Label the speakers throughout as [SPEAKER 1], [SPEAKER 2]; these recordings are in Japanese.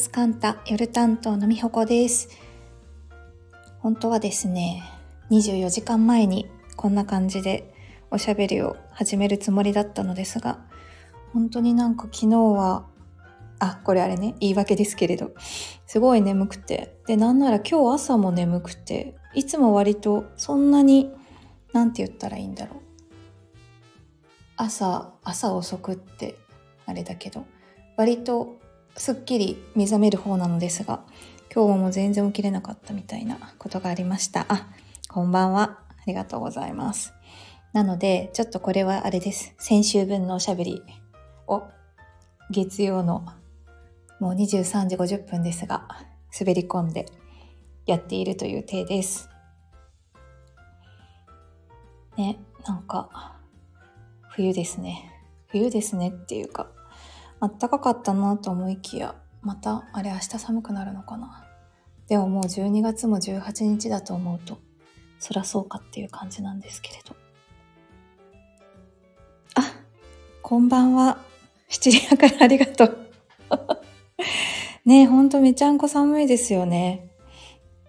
[SPEAKER 1] スカンタ夜担当のみほこです。本当はですね24時間前にこんな感じでおしゃべりを始めるつもりだったのですが本当になんか昨日はあこれあれね言い訳ですけれどすごい眠くてでなんなら今日朝も眠くていつも割とそんなになんて言ったらいいんだろう。朝朝遅くってあれだけど割とすっきり目覚める方なのですが今日も全然起きれなかったみたいなことがありました。あこんばんは。ありがとうございます。なのでちょっとこれはあれです。先週分のおしゃべりを月曜のもう23時50分ですが滑り込んでやっているという体です。ねなんか冬ですね。冬ですねっていうかあったかかったなと思いきや、また、あれ明日寒くなるのかな。でももう12月も18日だと思うと、そらそうかっていう感じなんですけれど。あ、こんばんは。七里からありがとう。ねえ、ほんとめちゃんこ寒いですよね。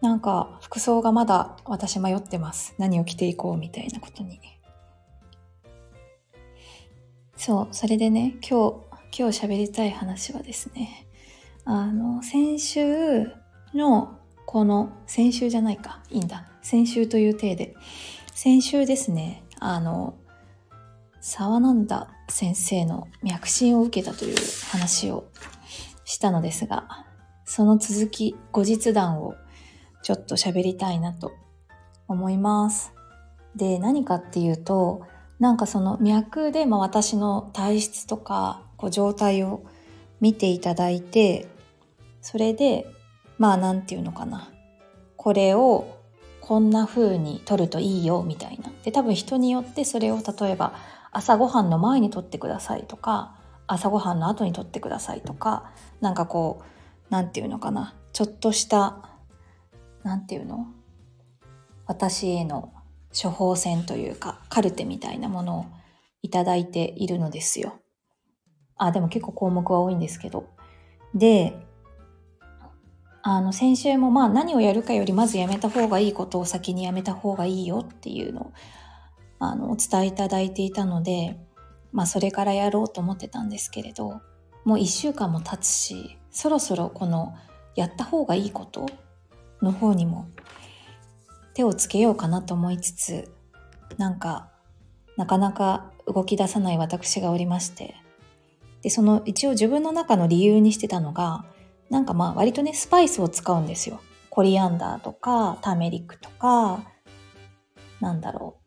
[SPEAKER 1] なんか、服装がまだ私迷ってます。何を着ていこうみたいなことに。そう、それでね、今日、今日喋りたい話はですね、あの、先週の、この、先週じゃないか、いいんだ。先週という体で、先週ですね、あの、沢なんだ先生の脈診を受けたという話をしたのですが、その続き、後日談をちょっと喋りたいなと思います。で、何かっていうと、なんかその脈で、まあ、私の体質とかこう状態を見ていただいてそれでまあ何て言うのかな。これをこんな風に取るといいよみたいな。で多分人によってそれを例えば朝ごはんの前に取ってくださいとか朝ごはんの後に取ってくださいとかなんかこう何て言うのかな。ちょっとした何て言うの？私への処方箋というかカルテみたいなものをいただいているのですよ。あ、でも結構項目は多いんですけど。で、あの、先週もまあ何をやるかよりまずやめた方がいいことを先にやめた方がいいよっていうのを、あの、お伝えいただいていたので、まあそれからやろうと思ってたんですけれど、もう一週間も経つし、そろそろこのやった方がいいことの方にも手をつけようかなと思いつつ、なんか、なかなか動き出さない私がおりまして、で、その一応自分の中の理由にしてたのが、なんかまあ割とね、スパイスを使うんですよ。コリアンダーとか、ターメリックとか、なんだろう。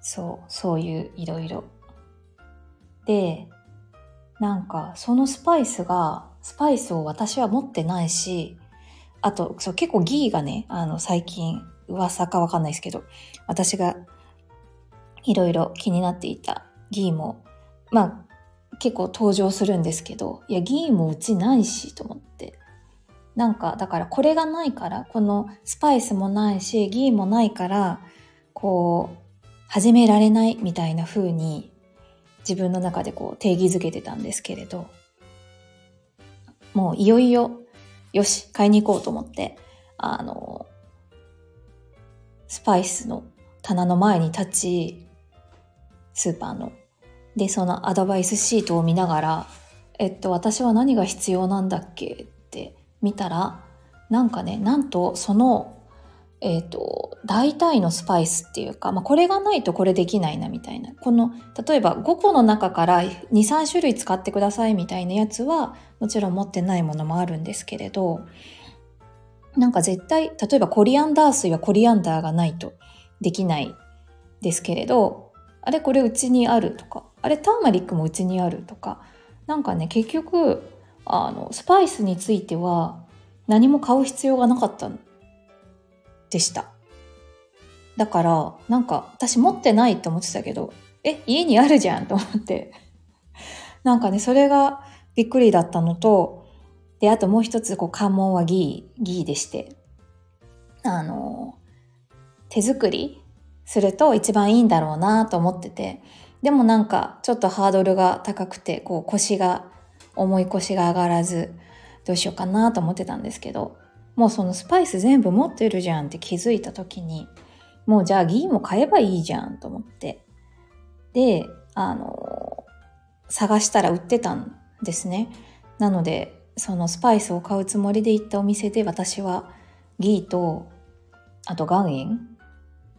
[SPEAKER 1] そう、そういういろいろ。で、なんかそのスパイスが、スパイスを私は持ってないし、あと、そう結構ギーがね、あの最近噂かわかんないですけど、私がいろいろ気になっていたギーもまあ結構登場するんですけどいや議員もうちないしと思って。なんかだからこれがないからこのスパイスもないし議員もないからこう始められないみたいな風に自分の中でこう定義づけてたんですけれど。もういよいよよし買いに行こうと思ってあのスパイスの棚の前に立ちスーパーので、そのアドバイスシートを見ながら、えっと、私は何が必要なんだっけ？って見たら、なんかね、なんとその、えっと、大体のスパイスっていうか、まあ、これがないとこれできないなみたいな。この、例えば5個の中から2、3種類使ってくださいみたいなやつは、もちろん持ってないものもあるんですけれど、なんか絶対、例えばコリアンダー水はコリアンダーがないとできないですけれど、あれこれうちにあるとか、あれターマリックもうちにあるとか。なんかね結局あのスパイスについては何も買う必要がなかったんでした。だからなんか私持ってないって思ってたけどえ家にあるじゃんと思って。なんかねそれがびっくりだったのとであともう一つこう関門はギーギーでして。あの手作りすると一番いいんだろうなと思ってて。でもなんかちょっとハードルが高くてこう腰が重い腰が上がらず、どうしようかなと思ってたんですけど、もうそのスパイス全部持ってるじゃんって気づいた時に、もうじゃあギーも買えばいいじゃんと思って。で、あの、探したら売ってたんですね。なので、そのスパイスを買うつもりで行ったお店で私はギーと、あと岩塩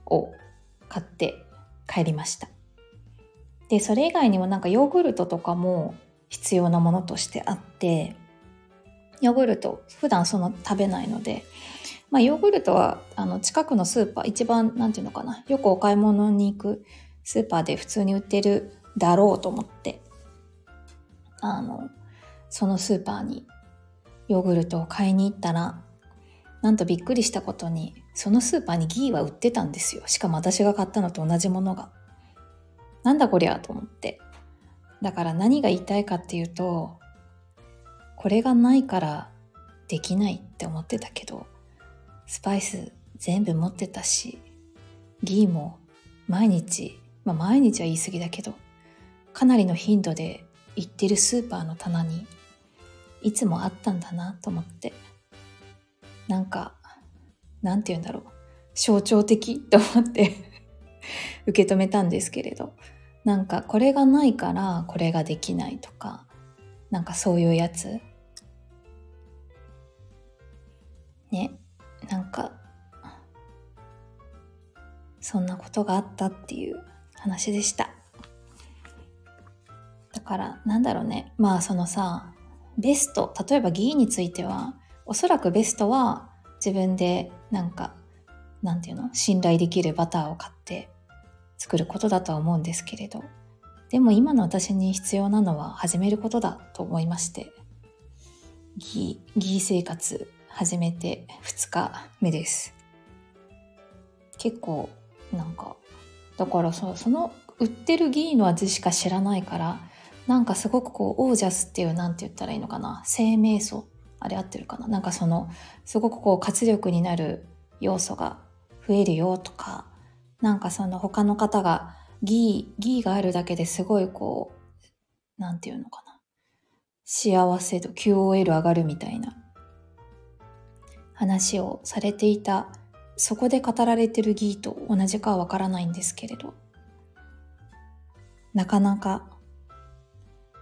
[SPEAKER 1] を買って帰りました。で、それ以外にもなんかヨーグルトとかも必要なものとしてあって、ヨーグルト普段その食べないので、まあヨーグルトはあの近くのスーパー、一番なんていうのかな、よくお買い物に行くスーパーで普通に売ってるだろうと思って、あの、そのスーパーにヨーグルトを買いに行ったら、なんとびっくりしたことに、そのスーパーにギーは売ってたんですよ。しかも私が買ったのと同じものが。なんだこりゃと思って。だから何が言いたいかっていうと、これがないからできないって思ってたけど、スパイス全部持ってたし、ギーも毎日、まあ毎日は言い過ぎだけど、かなりの頻度で行ってるスーパーの棚にいつもあったんだなと思って、なんか、なんて言うんだろう、象徴的と思って 受け止めたんですけれど、なんかこれがないからこれができないとか、なんかそういうやつ。ね、なんか、そんなことがあったっていう話でした。だから、なんだろうね。まあそのさ、ベスト、例えば議員については、おそらくベストは自分でなんか、なんていうの？信頼できるバターを買って作ることだとは思うんですけれどでも今の私に必要なのは始めることだと思いましてギーギー生活始めて2日目です。結構なんかだからそその売ってるギーの味しか知らないからなんかすごくこうオージャスっていうなんて言ったらいいのかな？生命素あれ合ってるかな？なんかそのすごくこう活力になる要素が増えるよとかなんかその他の方がギー、ギーがあるだけですごいこう、なんていうのかな。幸せ度、QOL 上がるみたいな。話をされていた、そこで語られてるギーと同じかはわからないんですけれど、なかなか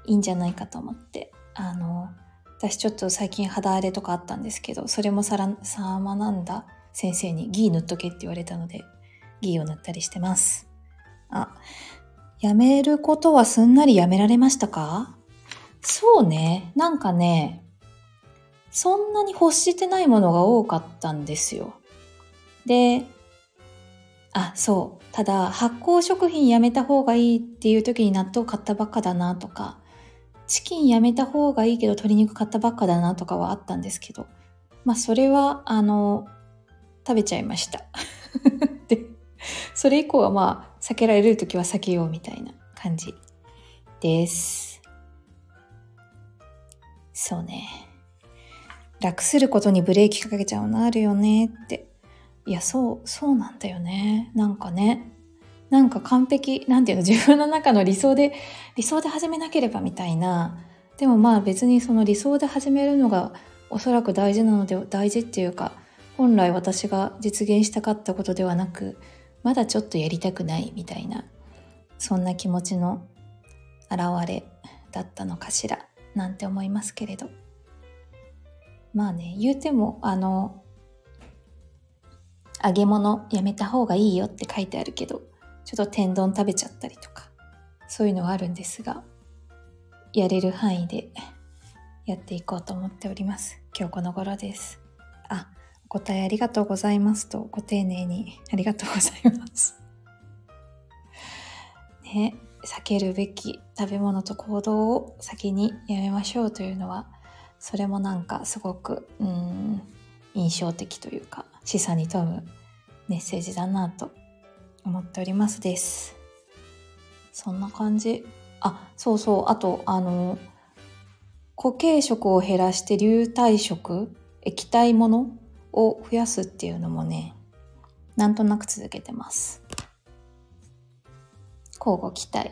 [SPEAKER 1] いいんじゃないかと思って、あの、私ちょっと最近肌荒れとかあったんですけど、それもさら、さまなんだ。先生にギー塗っとけって言われたので、ギーを塗ったりしてます。あ、やめることはすんなりやめられましたか？そうね。なんかね、そんなに欲してないものが多かったんですよ。で、あ、そう。ただ、発酵食品やめた方がいいっていう時に納豆買ったばっかだなとか、チキンやめた方がいいけど鶏肉買ったばっかだなとかはあったんですけど、まあそれは、あの、食べちゃいました。で、それ以降はまあ、避けられる時は避けようみたいな感じです。そうね。楽することにブレーキかけちゃうのあるよねって。いや、そう、そうなんだよね。なんかね。なんか完璧、なんていうの、自分の中の理想で、理想で始めなければみたいな。でもまあ別にその理想で始めるのがおそらく大事なので、大事っていうか、本来私が実現したかったことではなく、まだちょっとやりたくないみたいなそんな気持ちの表れだったのかしらなんて思いますけれど。まあね言うてもあの揚げ物やめた方がいいよって書いてあるけどちょっと天丼食べちゃったりとかそういうのはあるんですがやれる範囲でやっていこうと思っております。今日この頃です。あ答えありがとうございますと、ご丁寧にありがとうございます。ね、避けるべき食べ物と行動を先にやめましょうというのは、それもなんかすごく、うん、印象的というか、示唆に富むメッセージだなと思っておりますです。そんな感じ。あ、そうそう。あと、あの、固形食を減らして流体食、液体ものを増やすっていうのもね、なんとなく続けてます。交互期待。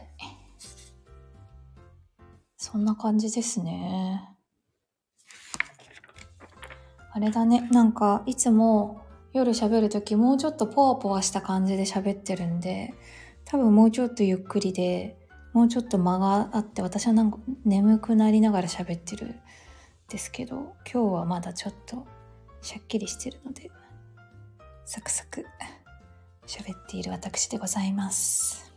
[SPEAKER 1] そんな感じですね。あれだね、なんかいつも夜喋るときもうちょっとポワポワした感じで喋ってるんで、多分もうちょっとゆっくりで、もうちょっと間があって私はなんか眠くなりながら喋ってるんですけど、今日はまだちょっとしゃっきりしてるので、サクサク喋っている私でございます。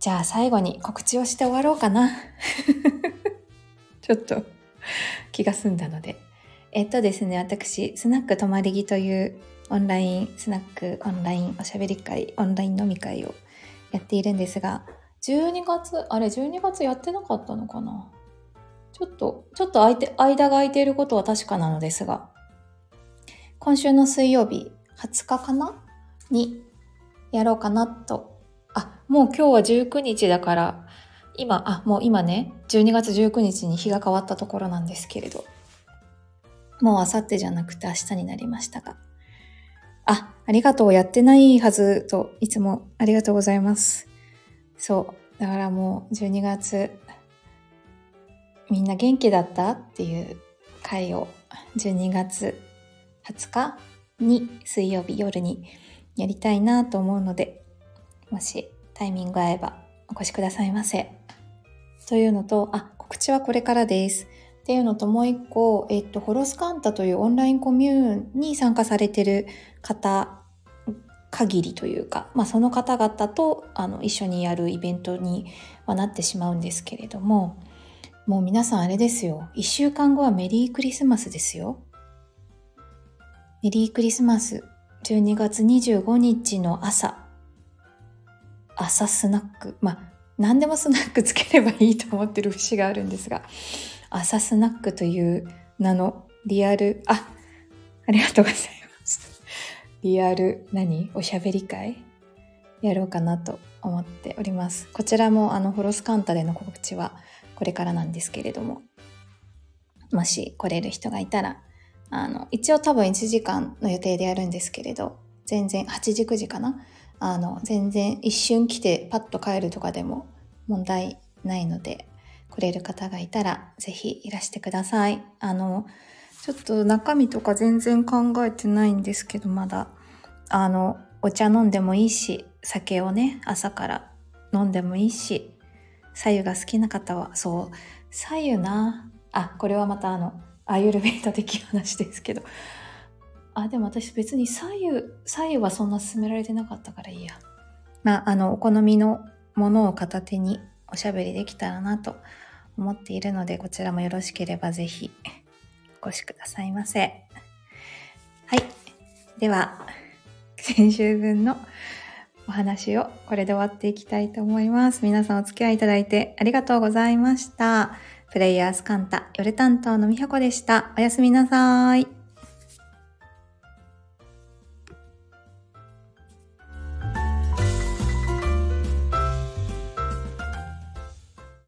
[SPEAKER 1] じゃあ最後に告知をして終わろうかな。ちょっと気が済んだので。えっとですね、私、スナック泊まり木というオンライン、スナックオンラインおしゃべり会、オンライン飲み会をやっているんですが、12月、あれ12月やってなかったのかな？ちょっと、ちょっと空いて、間が空いていることは確かなのですが、今週の水曜日、20日かな？にやろうかなと。あ、もう今日は19日だから、今、あ、もう今ね、12月19日に日が変わったところなんですけれど、もうあさってじゃなくて明日になりましたが。あ、ありがとう。やってないはずと、いつもありがとうございます。そう。だからもう12月、みんな元気だった？っていう回を12月20日に水曜日夜にやりたいなと思うので、もしタイミング合えばお越しくださいませ。というのと、あ、告知はこれからです。っていうのともう一個、えっと、ホロスカンタというオンラインコミューンに参加されてる方限りというか、まあ、その方々とあの一緒にやるイベントにはなってしまうんですけれども、もう皆さんあれですよ。一週間後はメリークリスマスですよ。メリークリスマス12月25日の朝、朝スナック。まあ、何でもスナックつければいいと思ってる節があるんですが、朝スナックという名のリアル、あ、ありがとうございます。リアル何？おしゃべり会？やろうかなと思っております。こちらもあのホロスカンタでの告知はこれからなんですけれども、もし来れる人がいたらあの、一応多分1時間の予定でやるんですけれど、全然、8時9時かな？あの、全然一瞬来てパッと帰るとかでも問題ないので、来れる方がいたらぜひいらしてください。あの、ちょっと中身とか全然考えてないんですけど、まだ、あの、お茶飲んでもいいし、酒をね、朝から飲んでもいいし、左右が好きな方は、そう、左右な、あ、これはまたあの、アユルベータ的話ですけど。あ、でも私別に左右、左右はそんな勧められてなかったからいいや。まあ、あの、お好みのものを片手におしゃべりできたらなと思っているので、こちらもよろしければぜひお越しくださいませ。はい。では、先週分のお話をこれで終わっていきたいと思います。皆さんお付き合いいただいてありがとうございました。プレイヤースカンタ夜担当のみはこでした。おやすみなさい。